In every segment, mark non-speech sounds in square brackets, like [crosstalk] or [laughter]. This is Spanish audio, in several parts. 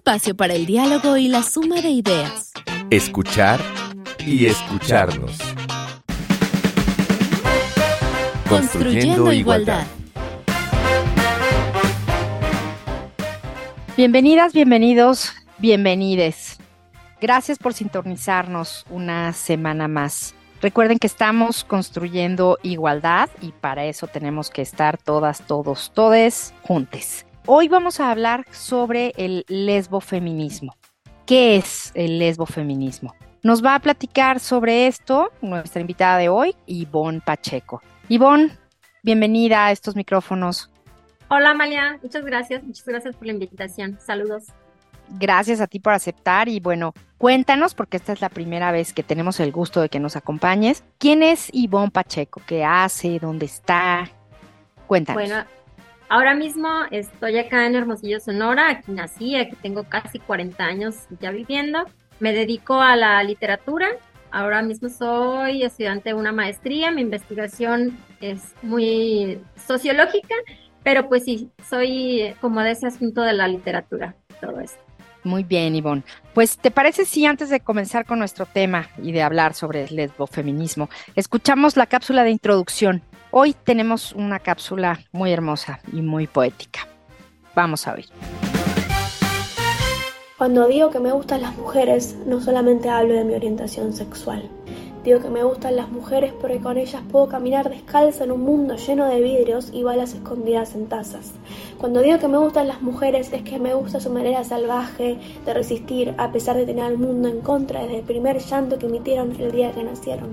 espacio para el diálogo y la suma de ideas. Escuchar y escucharnos. Construyendo igualdad. Bienvenidas, bienvenidos, bienvenides. Gracias por sintonizarnos una semana más. Recuerden que estamos construyendo igualdad y para eso tenemos que estar todas, todos, todes juntes. Hoy vamos a hablar sobre el lesbofeminismo. ¿Qué es el lesbofeminismo? Nos va a platicar sobre esto nuestra invitada de hoy, Ivonne Pacheco. Ivonne, bienvenida a estos micrófonos. Hola Amalia, muchas gracias, muchas gracias por la invitación. Saludos. Gracias a ti por aceptar y bueno, cuéntanos, porque esta es la primera vez que tenemos el gusto de que nos acompañes. ¿Quién es Ivonne Pacheco? ¿Qué hace? ¿Dónde está? Cuéntanos. Bueno, ahora mismo estoy acá en Hermosillo, Sonora, aquí nací, aquí tengo casi 40 años ya viviendo. Me dedico a la literatura. Ahora mismo soy estudiante de una maestría. Mi investigación es muy sociológica, pero pues sí, soy como de ese asunto de la literatura, todo esto. Muy bien, Ivonne. Pues, ¿te parece si antes de comenzar con nuestro tema y de hablar sobre el lesbofeminismo, escuchamos la cápsula de introducción? Hoy tenemos una cápsula muy hermosa y muy poética. Vamos a ver. Cuando digo que me gustan las mujeres, no solamente hablo de mi orientación sexual. Digo que me gustan las mujeres porque con ellas puedo caminar descalza en un mundo lleno de vidrios y balas escondidas en tazas. Cuando digo que me gustan las mujeres es que me gusta su manera salvaje de resistir a pesar de tener al mundo en contra desde el primer llanto que emitieron el día que nacieron.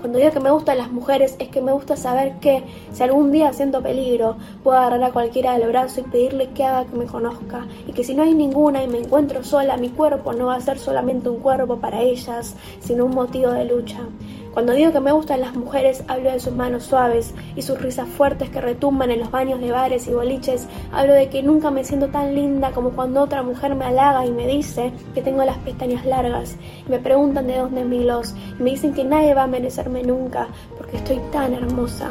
Cuando digo que me gustan las mujeres es que me gusta saber que, si algún día siento peligro, puedo agarrar a cualquiera del brazo y pedirle que haga que me conozca, y que si no hay ninguna y me encuentro sola, mi cuerpo no va a ser solamente un cuerpo para ellas, sino un motivo de lucha. Cuando digo que me gustan las mujeres, hablo de sus manos suaves y sus risas fuertes que retumban en los baños de bares y boliches. Hablo de que nunca me siento tan linda como cuando otra mujer me halaga y me dice que tengo las pestañas largas. Y me preguntan de dónde es mi gloss. Y me dicen que nadie va a merecerme nunca porque estoy tan hermosa,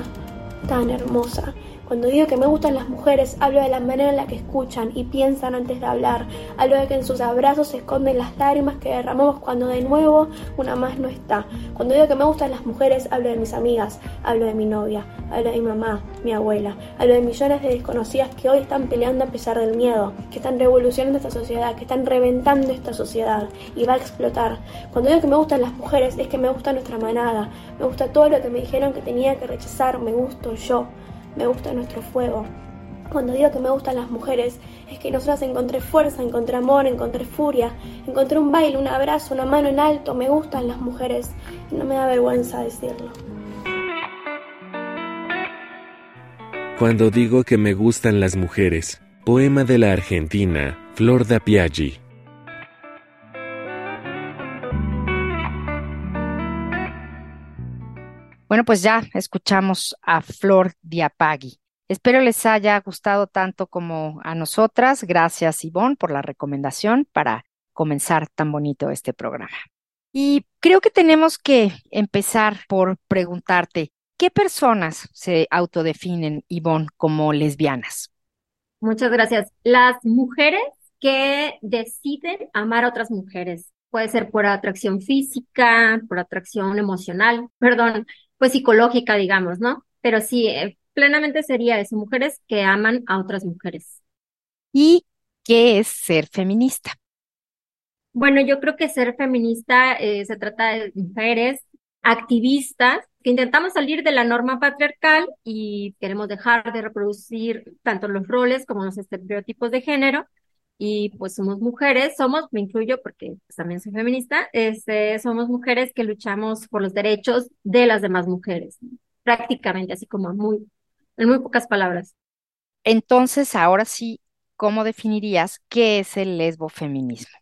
tan hermosa. Cuando digo que me gustan las mujeres, hablo de la manera en la que escuchan y piensan antes de hablar. Hablo de que en sus abrazos se esconden las lágrimas que derramamos cuando de nuevo una más no está. Cuando digo que me gustan las mujeres, hablo de mis amigas, hablo de mi novia, hablo de mi mamá, mi abuela, hablo de millones de desconocidas que hoy están peleando a pesar del miedo, que están revolucionando esta sociedad, que están reventando esta sociedad y va a explotar. Cuando digo que me gustan las mujeres, es que me gusta nuestra manada, me gusta todo lo que me dijeron que tenía que rechazar, me gusto yo me gusta nuestro fuego. Cuando digo que me gustan las mujeres, es que nosotras encontré fuerza, encontré amor, encontré furia, encontré un baile, un abrazo, una mano en alto. Me gustan las mujeres y no me da vergüenza decirlo. Cuando digo que me gustan las mujeres, poema de la Argentina, Flor da Piaggi. Bueno, pues ya escuchamos a Flor Diapagui. Espero les haya gustado tanto como a nosotras. Gracias, Ivonne, por la recomendación para comenzar tan bonito este programa. Y creo que tenemos que empezar por preguntarte, ¿qué personas se autodefinen, Ivonne, como lesbianas? Muchas gracias. Las mujeres que deciden amar a otras mujeres. Puede ser por atracción física, por atracción emocional, perdón, pues psicológica, digamos, ¿no? Pero sí, eh, plenamente sería eso, mujeres que aman a otras mujeres. ¿Y qué es ser feminista? Bueno, yo creo que ser feminista eh, se trata de mujeres activistas que intentamos salir de la norma patriarcal y queremos dejar de reproducir tanto los roles como los estereotipos de género. Y pues somos mujeres, somos, me incluyo porque pues, también soy feminista, este, somos mujeres que luchamos por los derechos de las demás mujeres, prácticamente, así como muy, en muy pocas palabras. Entonces, ahora sí, ¿cómo definirías qué es el lesbofeminismo?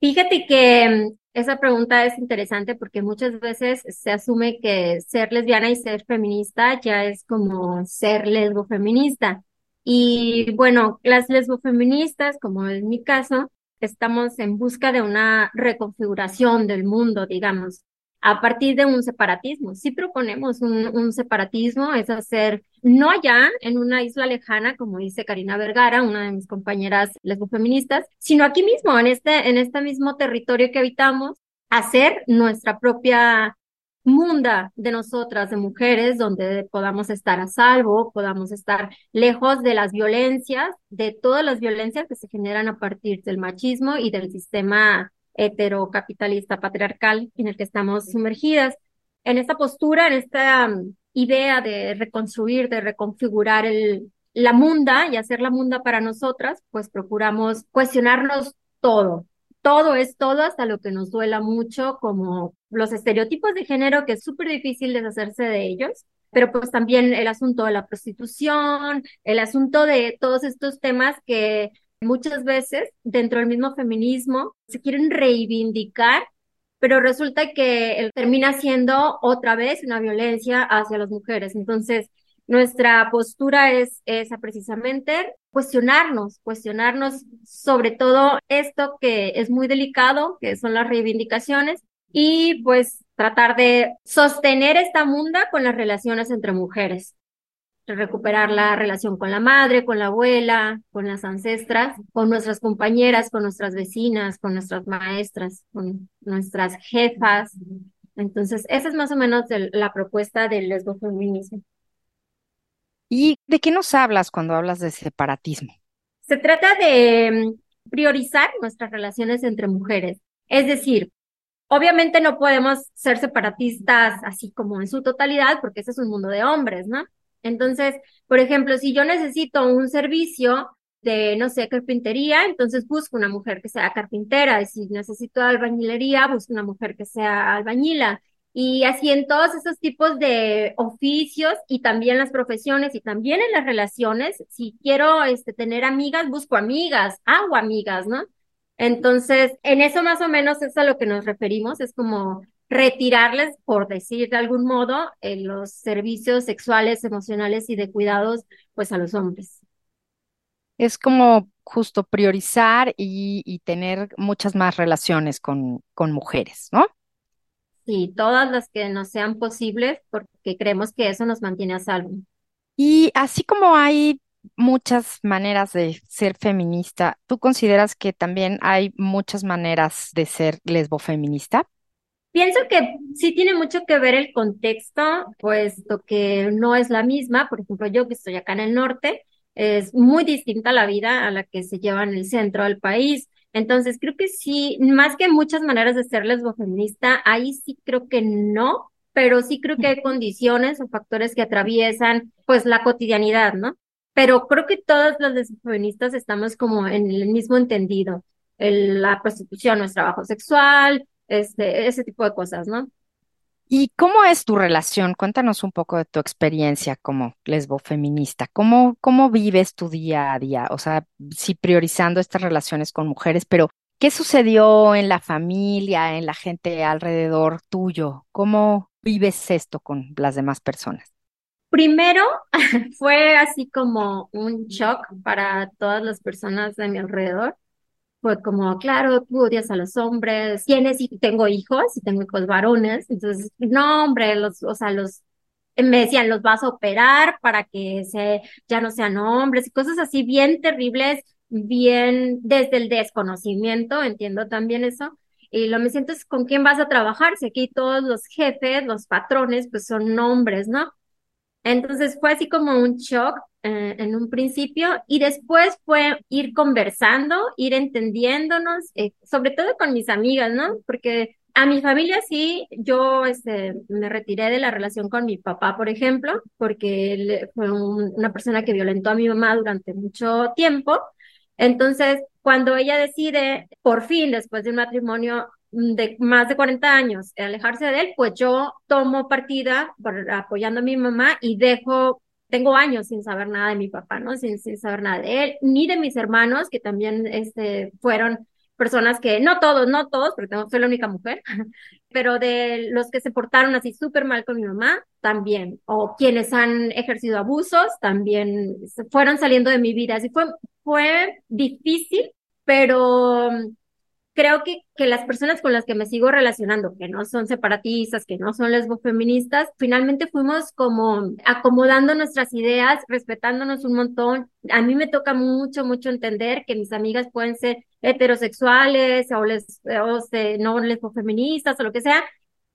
Fíjate que mm, esa pregunta es interesante porque muchas veces se asume que ser lesbiana y ser feminista ya es como ser lesbofeminista. Y bueno, las lesbofeministas, como es mi caso, estamos en busca de una reconfiguración del mundo, digamos. a partir de un separatismo. Sí proponemos un, un, separatismo, es hacer, no allá en una isla lejana, como dice Karina Vergara, una de mis compañeras lesbofeministas, sino aquí mismo, en este, en este mismo territorio que habitamos, hacer nuestra propia munda de nosotras, de mujeres, donde podamos estar a salvo, podamos estar lejos de las violencias, de todas las violencias que se generan a partir del machismo y del sistema heterocapitalista patriarcal en el que estamos sumergidas. En esta postura, en esta um, idea de reconstruir, de reconfigurar el, la munda y hacer la munda para nosotras, pues procuramos cuestionarnos todo. Todo es todo hasta lo que nos duela mucho, como los estereotipos de género, que es súper difícil deshacerse de ellos, pero pues también el asunto de la prostitución, el asunto de todos estos temas que muchas veces dentro del mismo feminismo se quieren reivindicar, pero resulta que termina siendo otra vez una violencia hacia las mujeres. Entonces, nuestra postura es esa precisamente, cuestionarnos, cuestionarnos sobre todo esto que es muy delicado, que son las reivindicaciones, y pues tratar de sostener esta munda con las relaciones entre mujeres recuperar la relación con la madre, con la abuela, con las ancestras, con nuestras compañeras, con nuestras vecinas, con nuestras maestras, con nuestras jefas. Entonces, esa es más o menos la propuesta del lesbofeminismo. ¿Y de qué nos hablas cuando hablas de separatismo? Se trata de mm, priorizar nuestras relaciones entre mujeres. Es decir, obviamente no podemos ser separatistas así como en su totalidad, porque ese es un mundo de hombres, ¿no? Entonces, por ejemplo, si yo necesito un servicio de, no sé, carpintería, entonces busco una mujer que sea carpintera. si necesito albañilería, busco una mujer que sea albañila. Y así en todos esos tipos de oficios y también las profesiones y también en las relaciones, si quiero este, tener amigas, busco amigas, hago amigas, ¿no? Entonces, en eso más o menos es a lo que nos referimos, es como retirarles, por decir de algún modo, eh, los servicios sexuales, emocionales y de cuidados, pues a los hombres. Es como justo priorizar y, tener muchas más relaciones con, con mujeres, ¿no? Sí, todas las que nos sean posibles, porque creemos que eso nos mantiene a salvo. Y así como hay muchas maneras de ser feminista, ¿tú consideras que también hay muchas maneras de ser lesbofeminista? Pienso que sí tiene mucho que ver el contexto, puesto que no es la misma. Por ejemplo, yo que estoy acá en el norte, es muy distinta la vida a la que se lleva en el centro del país. Entonces, creo que sí, más que muchas maneras de ser lesbofeminista, ahí sí creo que no, pero sí creo que hay condiciones o factores que atraviesan, pues, la cotidianidad, ¿no? Pero creo que todas las lesbofeministas estamos como en el mismo entendido. la prostitución no es trabajo sexual, este, ese tipo de cosas, ¿no? ¿Y cómo es tu relación? Cuéntanos un poco de tu experiencia como lesbo feminista. ¿Cómo, cómo vives tu día a día? O sea, sí priorizando estas relaciones con mujeres, pero ¿qué sucedió en la familia, en la gente alrededor tuyo? ¿Cómo vives esto con las demás personas? Primero [laughs] fue así como un shock para todas las personas de mi alrededor fue como, claro, tú odias a los hombres, tienes y tengo hijos, y tengo hijos varones, entonces, no, hombre, los, o sea, los, me decían, los vas a operar para que se, ya no sean hombres y cosas así bien terribles, bien desde el desconocimiento, entiendo también eso. Y lo me siento es con quién vas a trabajar, si aquí todos los jefes, los patrones, pues son hombres, ¿no? Entonces fue así como un shock eh, en un principio y después fue ir conversando, ir entendiéndonos, eh, sobre todo con mis amigas, ¿no? Porque a mi familia sí, yo este, me retiré de la relación con mi papá, por ejemplo, porque él fue una persona que violentó a mi mamá durante mucho tiempo. Entonces, cuando ella decide, por fin, después de un matrimonio de más de 40 años, alejarse de él, pues yo tomo partida apoyando a mi mamá y dejo, tengo años sin saber nada de mi papá, ¿no? Sin, sin saber nada de él, ni de mis hermanos, que también este, fueron personas que, no todos, no todos, porque tengo, soy la única mujer, [laughs] pero de los que se portaron así súper mal con mi mamá, también, o quienes han ejercido abusos, también fueron saliendo de mi vida. Así fue, fue difícil, pero creo que, que las personas con las que me sigo relacionando, que no son separatistas, que no son lesbofeministas, finalmente fuimos como acomodando nuestras ideas, respetándonos un montón. A mí me toca mucho, mucho entender que mis amigas pueden ser heterosexuales o, les, o no lesbofeministas o lo que sea,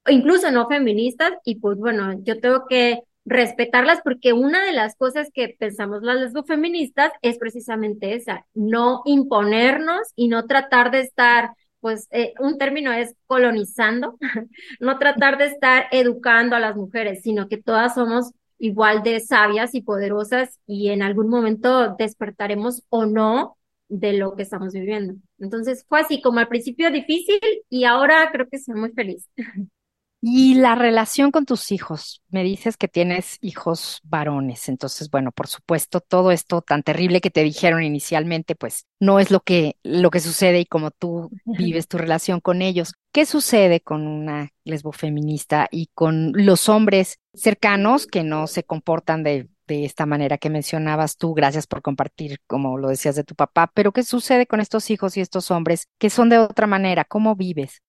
incluso no feministas, y pues bueno, yo tengo que respetarlas porque una de las cosas que pensamos las lesbofeministas es precisamente esa, no imponernos y no tratar de estar, pues eh, un término es colonizando, [laughs] no tratar de estar educando a las mujeres, sino que todas somos igual de sabias y poderosas y en algún momento despertaremos o no de lo que estamos viviendo. Entonces fue así como al principio difícil y ahora creo que soy muy feliz. [laughs] Y la relación con tus hijos, me dices que tienes hijos varones, entonces, bueno, por supuesto, todo esto tan terrible que te dijeron inicialmente, pues no es lo que, lo que sucede y como tú vives tu relación con ellos. ¿Qué sucede con una lesbofeminista y con los hombres cercanos que no se comportan de, de esta manera que mencionabas tú? Gracias por compartir, como lo decías de tu papá, pero ¿qué sucede con estos hijos y estos hombres que son de otra manera? ¿Cómo vives?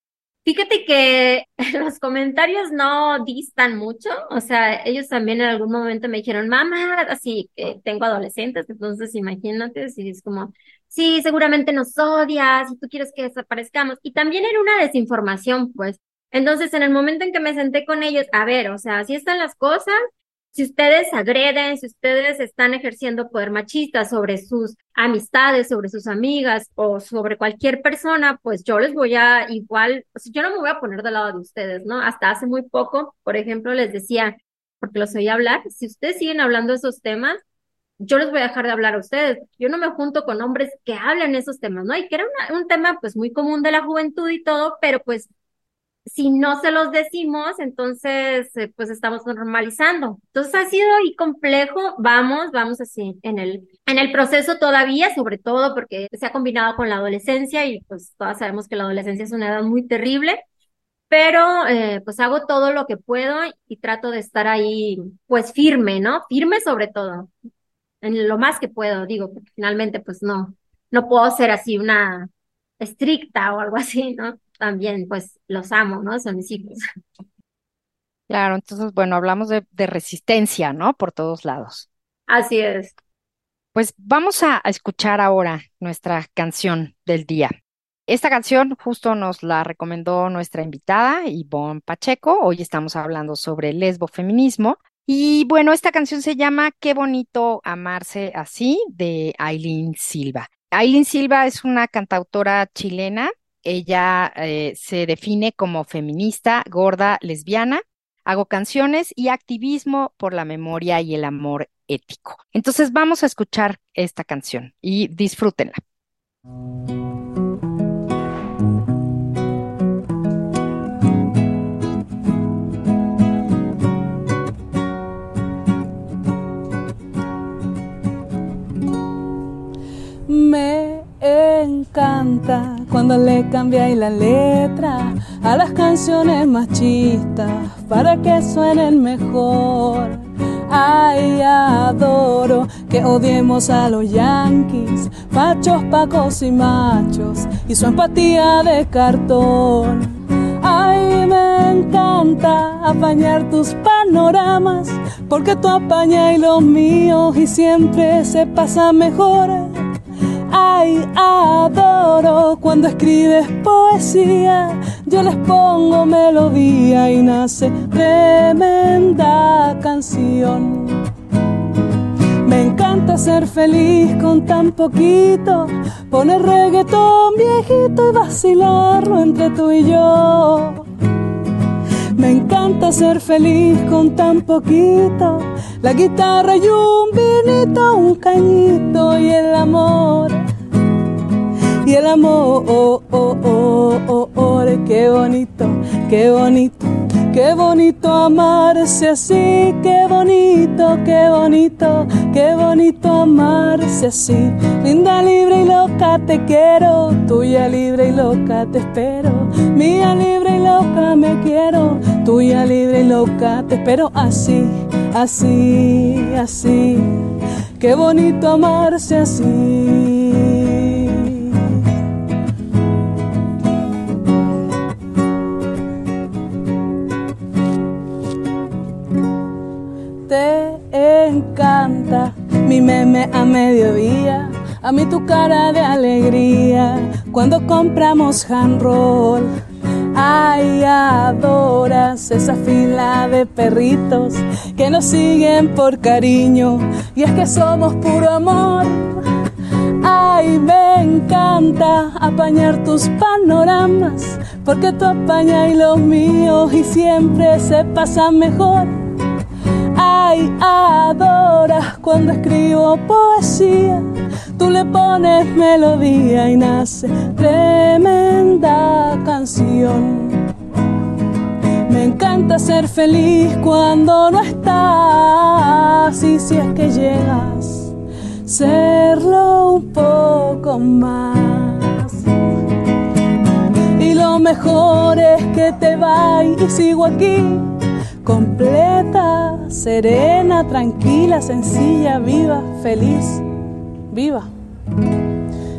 Fíjate que [laughs] los comentarios no distan mucho, o sea, ellos también en algún momento me dijeron, mamá, así que tengo adolescentes, entonces imagínate, si es como, sí, seguramente nos odias y tú quieres que desaparezcamos. Y también era una desinformación, pues. Entonces, en el momento en que me senté con ellos, a ver, o sea, así están las cosas, si ustedes agreden, si ustedes están ejerciendo poder machista sobre sus amistades, sobre sus amigas o sobre cualquier persona, pues yo les voy a igual, o sea, yo no me voy a poner del lado de ustedes, ¿no? Hasta hace muy poco, por ejemplo, les decía, porque los oí hablar, si ustedes siguen hablando esos temas, yo les voy a dejar de hablar a ustedes. Yo no me junto con hombres que hablan esos temas, ¿no? Y que era un tema pues muy común de la juventud y todo, pero pues si no se los decimos, entonces eh, pues estamos normalizando. Entonces ha sido y complejo, vamos, vamos así en el, en el proceso todavía, sobre todo porque se ha combinado con la adolescencia y pues todas sabemos que la adolescencia es una edad muy terrible, pero eh, pues hago todo lo que puedo y trato de estar ahí pues firme, ¿no? Firme sobre todo, en lo más que puedo, digo, porque finalmente pues no, no puedo ser así una estricta o algo así, ¿no? También pues los amo, ¿no? Son mis hijos. [laughs] Claro, entonces, bueno, hablamos de, resistencia, ¿no? Por todos lados. Así es. Pues vamos a, escuchar ahora nuestra canción del día. Esta canción justo nos la recomendó nuestra invitada, Ivonne Pacheco. Hoy estamos hablando sobre lesbofeminismo. Y bueno, esta canción se llama Qué bonito amarse así de Aileen Silva. Aileen Silva es una cantautora chilena ella eh, se define como feminista, gorda, lesbiana. Hago canciones y activismo por la memoria y el amor ético. Entonces vamos a escuchar esta canción y disfrútenla. Me encanta cuando le cambiáis la letra a las canciones machistas para que suenen mejor. Ay, adoro que odiemos a los yankees, machos, pacos y machos, y su empatía de cartón. Ay, me encanta apañar tus panoramas, porque tú apañas los míos y siempre se pasa mejor. Ay, adoro cuando escribes poesía, yo les pongo melodía y nace tremenda canción. Me encanta ser feliz con tan poquito, poner reggaetón viejito y vacilarlo entre tú y yo. Me encanta ser feliz con tan poquito, la guitarra y un vinito, un cañito y el amor y el amor, oh, oh, oh, oh, oh, qué bonito, qué bonito, qué bonito amarse así, qué bonito, qué bonito, qué bonito amarse así. Linda, libre y loca te quiero, tuya libre y loca te espero, mía libre y loca me quiero, tuya libre y loca te espero así, así, así. Qué bonito amarse así. te encanta. Mi meme a mediodía, a mí tu cara de alegría. Cuando compramos hand roll, ay, adoras esa fila de perritos que nos siguen por cariño. Y es que somos puro amor. Ay, me encanta apañar tus panoramas, porque tú apañas y los míos y siempre se pasa mejor. Ay, adoras cuando escribo poesía, tú le pones melodía y nace tremenda canción. Me encanta ser feliz cuando no estás y si es que llegas, serlo un poco más. Y lo mejor es que te vas y sigo aquí completa, serena, tranquila, sencilla, viva, feliz, viva.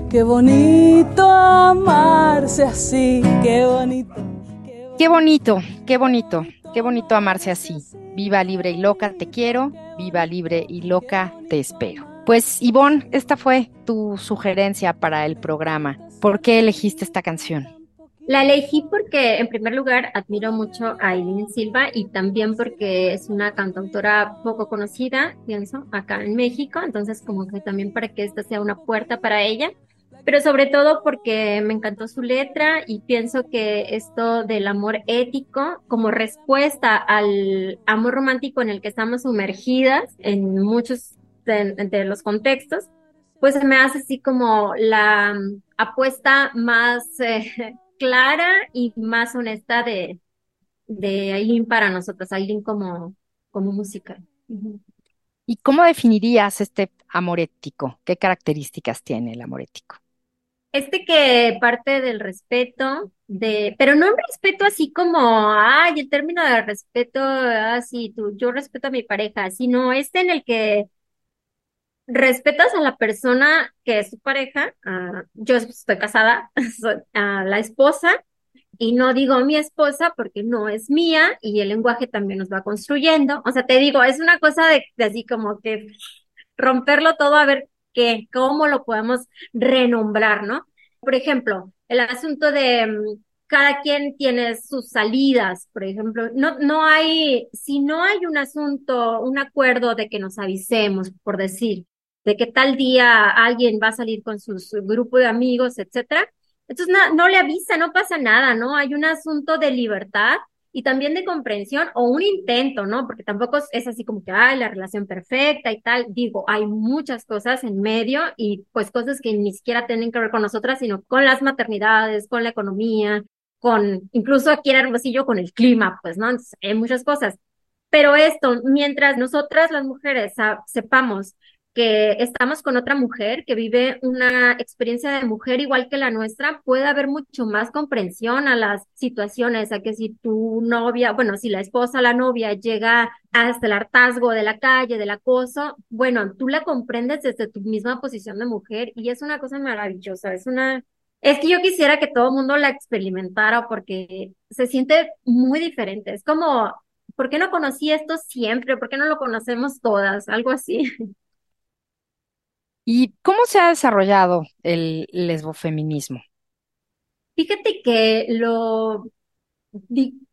Qué bonito amarse así, qué bonito. Qué bonito, qué bonito, qué bonito amarse así. Viva libre y loca, te quiero. Viva libre y loca, te espero. Pues Ivonne, esta fue tu sugerencia para el programa. ¿Por qué elegiste esta canción? La elegí porque, en primer lugar, admiro mucho a Eileen Silva y también porque es una cantautora poco conocida, pienso, acá en México. Entonces, como que también para que esta sea una puerta para ella. Pero sobre todo porque me encantó su letra y pienso que esto del amor ético, como respuesta al amor romántico en el que estamos sumergidas en muchos de, los contextos, pues me hace así como la apuesta más eh, clara y más honesta de, de Aileen para nosotros, Aileen como, como música. ¿Y cómo definirías este amor ético? ¿Qué características tiene el amor ético? Este que parte del respeto, de, pero no un respeto así como, ay, el término de respeto, así, tú, yo respeto a mi pareja, sino este en el que respetas a la persona que es tu pareja, uh, yo estoy casada, [laughs] a la esposa, y no digo mi esposa porque no es mía y el lenguaje también nos va construyendo. O sea, te digo, es una cosa de, de así como que romperlo todo a ver qué, cómo lo podemos renombrar, ¿no? Por ejemplo, el asunto de mm, cada quien tiene sus salidas, por ejemplo, no, no hay, si no hay un asunto, un acuerdo de que nos avisemos, por decir, de que tal día alguien va a salir con su, grupo de amigos, etcétera. Entonces no, le avisa, no pasa nada, ¿no? Hay un asunto de libertad y también de comprensión o un intento, ¿no? Porque tampoco es así como que, ay, la relación perfecta y tal. Digo, hay muchas cosas en medio y pues cosas que ni siquiera tienen que ver con nosotras, sino con las maternidades, con la economía, con incluso aquí en Hermosillo con el clima, pues, ¿no? Entonces, hay muchas cosas. Pero esto, mientras nosotras las mujeres sepamos que estamos con otra mujer que vive una experiencia de mujer igual que la nuestra, puede haber mucho más comprensión a las situaciones, a que si tu novia, bueno, si la esposa, la novia llega hasta el hartazgo de la calle, del acoso, bueno, tú la comprendes desde tu misma posición de mujer y es una cosa maravillosa, es una, es que yo quisiera que todo el mundo la experimentara porque se siente muy diferente, es como, ¿por qué no conocí esto siempre? ¿Por qué no lo conocemos todas? Algo así. [laughs] ¿Y cómo se ha desarrollado el lesbofeminismo? Fíjate que lo,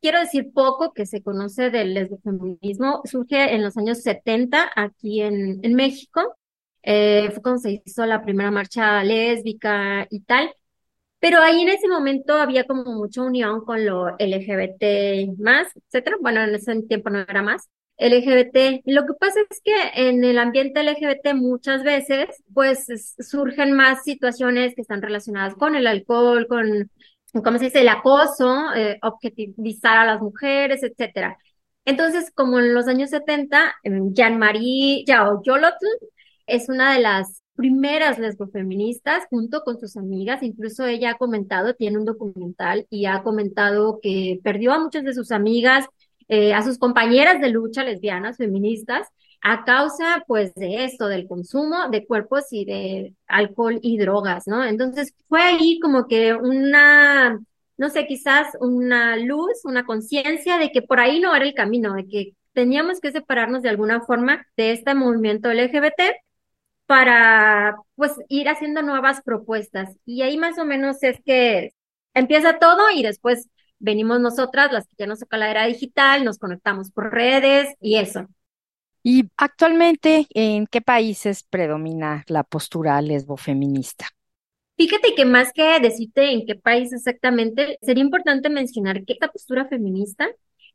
quiero decir poco que se conoce del lesbofeminismo, surge en los años 70 aquí en, México, eh, fue cuando se hizo la primera marcha lésbica y tal, pero ahí en ese momento había como mucha unión con lo LGBT más, etcétera. Bueno, en ese tiempo no era más. LGBT. Lo que pasa es que en el ambiente LGBT muchas veces pues surgen más situaciones que están relacionadas con el alcohol, con, ¿cómo se dice?, el acoso, eh, objetivizar a las mujeres, etcétera. Entonces, como en los años 70, Jean-Marie Yao Yolotl es una de las primeras lesbofeministas junto con sus amigas, incluso ella ha comentado, tiene un documental y ha comentado que perdió a muchas de sus amigas eh, a sus compañeras de lucha lesbianas, feministas, a causa pues de esto, del consumo de cuerpos y de alcohol y drogas, ¿no? Entonces fue ahí como que una, no sé, quizás una luz, una conciencia de que por ahí no era el camino, de que teníamos que separarnos de alguna forma de este movimiento LGBT para pues ir haciendo nuevas propuestas. Y ahí más o menos es que empieza todo y después venimos nosotras, las que ya nos toca la era digital, nos conectamos por redes y eso. ¿Y actualmente en qué países predomina la postura lesbofeminista? Fíjate que más que decirte en qué país exactamente, sería importante mencionar que esta postura feminista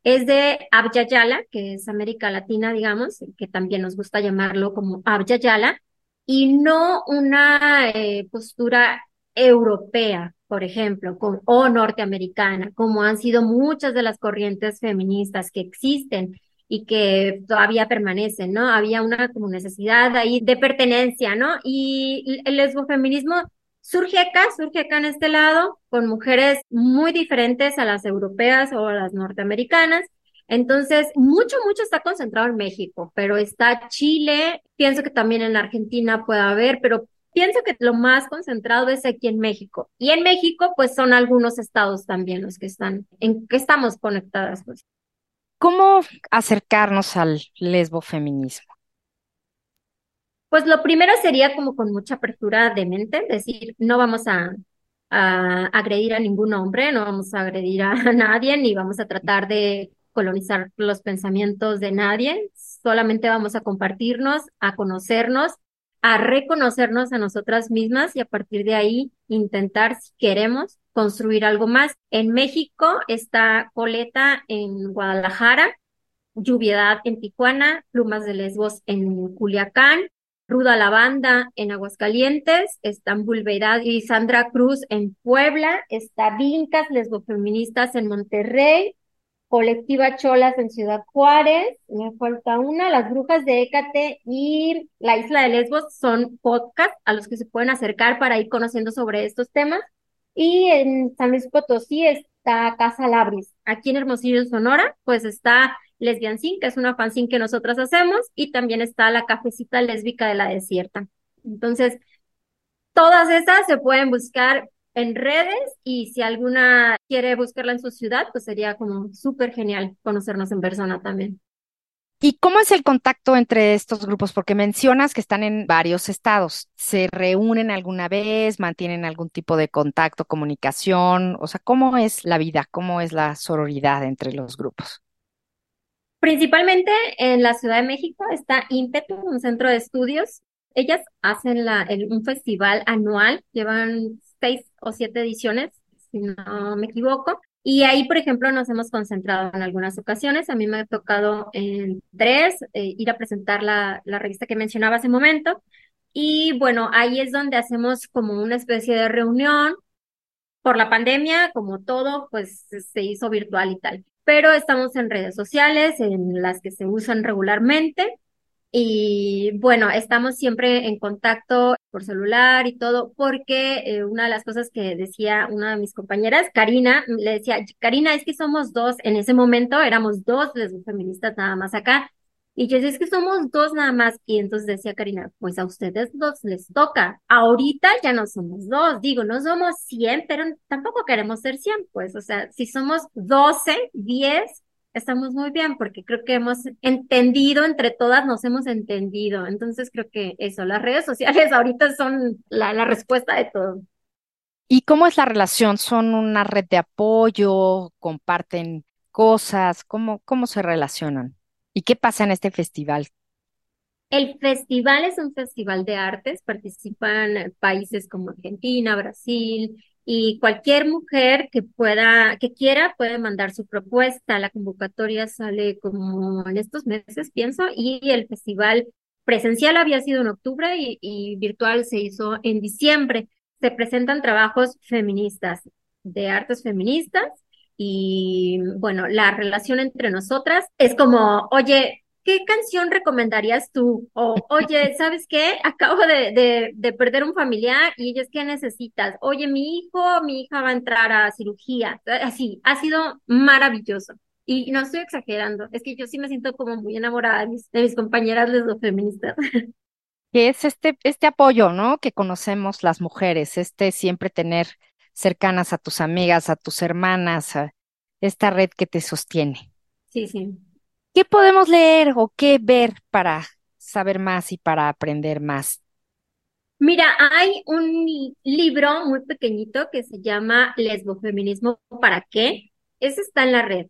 es de Abya Yala, que es América Latina, digamos, que también nos gusta llamarlo como Abya Yala, y no una eh, postura europea, por ejemplo, con, o norteamericana, como han sido muchas de las corrientes feministas que existen y que todavía permanecen, ¿no? Había una como necesidad ahí de pertenencia, ¿no? Y el lesbofeminismo surge acá, surge acá en este lado, con mujeres muy diferentes a las europeas o a las norteamericanas. Entonces, mucho, mucho está concentrado en México, pero está Chile, pienso que también en Argentina puede haber, pero pienso que lo más concentrado es aquí en México. Y en México, pues son algunos estados también los que están, en que estamos conectadas. Pues. ¿Cómo acercarnos al lesbofeminismo? Pues lo primero sería como con mucha apertura de mente, decir, no vamos a, agredir a ningún hombre, no vamos a agredir a [laughs] nadie, ni vamos a tratar de colonizar los pensamientos de nadie, solamente vamos a compartirnos, a conocernos, a reconocernos a nosotras mismas y a partir de ahí intentar, si queremos, construir algo más. En México está Coleta en Guadalajara, Lluviedad en Tijuana, Plumas de Lesbos en Culiacán, Ruda Lavanda en Aguascalientes, Estambul Beirad y Sandra Cruz en Puebla, está Vincas Lesbofeministas en Monterrey, Colectiva Cholas en Ciudad Juárez, me falta una, Las Brujas de Écate y La Isla de Lesbos son podcasts a los que se pueden acercar para ir conociendo sobre estos temas. Y en San Luis Potosí está Casa Labris. Aquí en Hermosillo, Sonora, pues está Lesbian Sin, que es una fanzine que nosotras hacemos, y también está la cafecita lésbica de la desierta. Entonces, todas esas se pueden buscar en redes y si alguna quiere buscarla en su ciudad, pues sería como súper genial conocernos en persona también. ¿Y cómo es el contacto entre estos grupos? Porque mencionas que están en varios estados. ¿Se reúnen alguna vez? ¿Mantienen algún tipo de contacto, comunicación? O sea, ¿cómo es la vida? ¿Cómo es la sororidad entre los grupos? Principalmente en la Ciudad de México está Impetu, un centro de estudios. Ellas hacen la, un festival anual, llevan seis o siete ediciones, si no me equivoco. Y ahí, por ejemplo, nos hemos concentrado en algunas ocasiones. A mí me ha tocado en tres eh, ir a presentar la, la revista que mencionaba hace un momento. Y bueno, ahí es donde hacemos como una especie de reunión. Por la pandemia, como todo, pues se hizo virtual y tal pero estamos en redes sociales, en las que se usan regularmente. Y bueno, estamos siempre en contacto por celular y todo, porque eh, una de las cosas que decía una de mis compañeras, Karina, le decía, Karina, es que somos dos, en ese momento éramos dos lesbos feministas nada más acá, y yo decía, es que somos dos nada más. Y entonces decía Karina, pues a ustedes dos les toca. Ahorita ya no somos dos. Digo, no somos 100, pero tampoco queremos ser 100. Pues, o sea, si somos 12, 10, estamos muy bien porque creo que hemos entendido, entre todas nos hemos entendido. Entonces creo que eso, las redes sociales [laughs] ahorita son la, la respuesta de todo. ¿Y cómo es la relación? ¿Son una red de apoyo? ¿Comparten cosas? ¿Cómo, cómo se relacionan? ¿Y qué pasa en este festival? El festival es un festival de artes, participan países como Argentina, Brasil y cualquier mujer que pueda, que quiera, puede mandar su propuesta. La convocatoria sale como en estos meses, pienso, y el festival presencial había sido en octubre y, y virtual se hizo en diciembre. Se presentan trabajos feministas, de artes feministas, y bueno, la relación entre nosotras es como, oye, ¿qué canción recomendarías tú? O, oye, ¿sabes qué? Acabo de, de, perder un familiar y ellos, ¿qué necesitas? Oye, mi hijo, mi hija va a entrar a cirugía. Así, ha sido maravilloso. Y no estoy exagerando, es que yo sí me siento como muy enamorada de mis, de mis compañeras lesbofeministas. [laughs] Que es este, este apoyo, ¿no? Que conocemos las mujeres, este siempre tener cercanas a tus amigas, a tus hermanas, a esta red que te sostiene. Sí, sí. ¿Qué podemos leer o qué ver para saber más y para aprender más Mira, hay un libro muy pequeñito que se llama Lesbofeminismo para qué. Ese está en la red.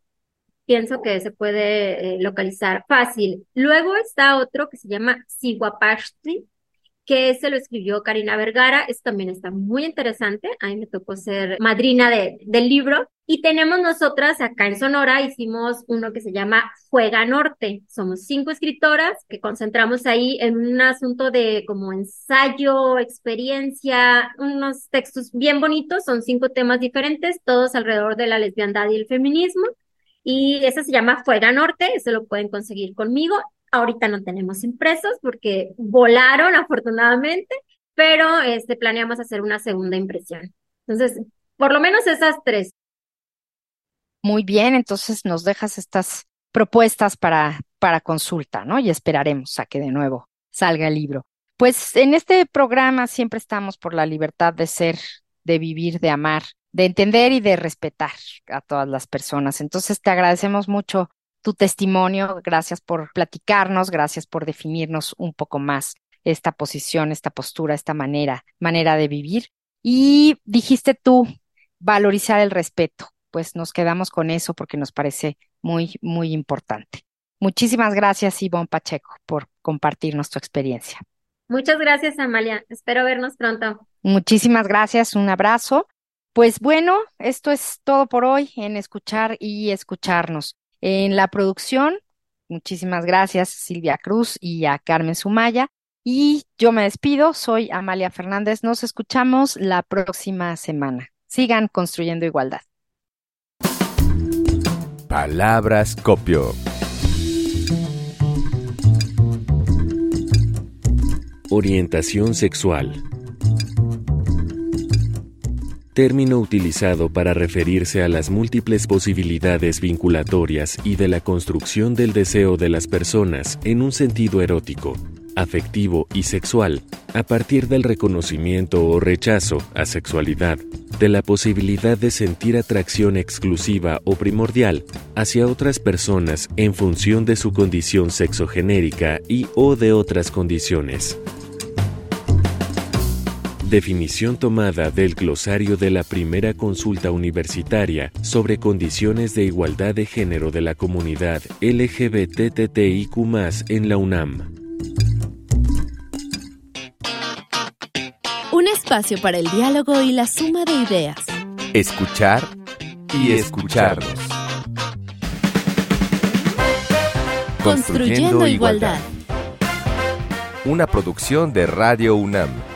Pienso que se puede eh, localizar fácil. Luego está otro que se llama Siguapashti, que ese lo escribió Karina Vergara, eso también está muy interesante, a mí me tocó ser madrina de, del libro. Y tenemos nosotras acá en Sonora, hicimos uno que se llama Fuega Norte. Somos cinco escritoras que concentramos ahí en un asunto de como ensayo, experiencia, unos textos bien bonitos, son cinco temas diferentes, todos alrededor de la lesbiandad y el feminismo. Y ese se llama Fuega Norte, eso lo pueden conseguir conmigo. Ahorita no tenemos impresos porque volaron afortunadamente, pero este, planeamos hacer una segunda impresión. Entonces, por lo menos esas tres. Muy bien, entonces nos dejas estas propuestas para, para consulta, ¿no? Y esperaremos a que de nuevo salga el libro. Pues en este programa siempre estamos por la libertad de ser, de vivir, de amar, de entender y de respetar a todas las personas. Entonces te agradecemos mucho tu testimonio. Gracias por platicarnos, gracias por definirnos un poco más esta posición, esta postura, esta manera, manera de vivir. Y dijiste tú, valorizar el respeto. Pues nos quedamos con eso porque nos parece muy, muy importante. Muchísimas gracias, Ivonne Pacheco, por compartirnos tu experiencia. Muchas gracias, Amalia. Espero vernos pronto. Muchísimas gracias, un abrazo. Pues bueno, esto es todo por hoy en escuchar y escucharnos. En la producción, muchísimas gracias Silvia Cruz y a Carmen Sumaya. Y yo me despido, soy Amalia Fernández. Nos escuchamos la próxima semana. Sigan construyendo igualdad. Palabras copio. Orientación sexual término utilizado para referirse a las múltiples posibilidades vinculatorias y de la construcción del deseo de las personas en un sentido erótico, afectivo y sexual, a partir del reconocimiento o rechazo a sexualidad, de la posibilidad de sentir atracción exclusiva o primordial hacia otras personas en función de su condición sexogenérica y o de otras condiciones. Definición tomada del glosario de la primera consulta universitaria sobre condiciones de igualdad de género de la comunidad LGBTTIQ en la UNAM. Un espacio para el diálogo y la suma de ideas. Escuchar y escucharnos. Construyendo igualdad. Una producción de Radio UNAM.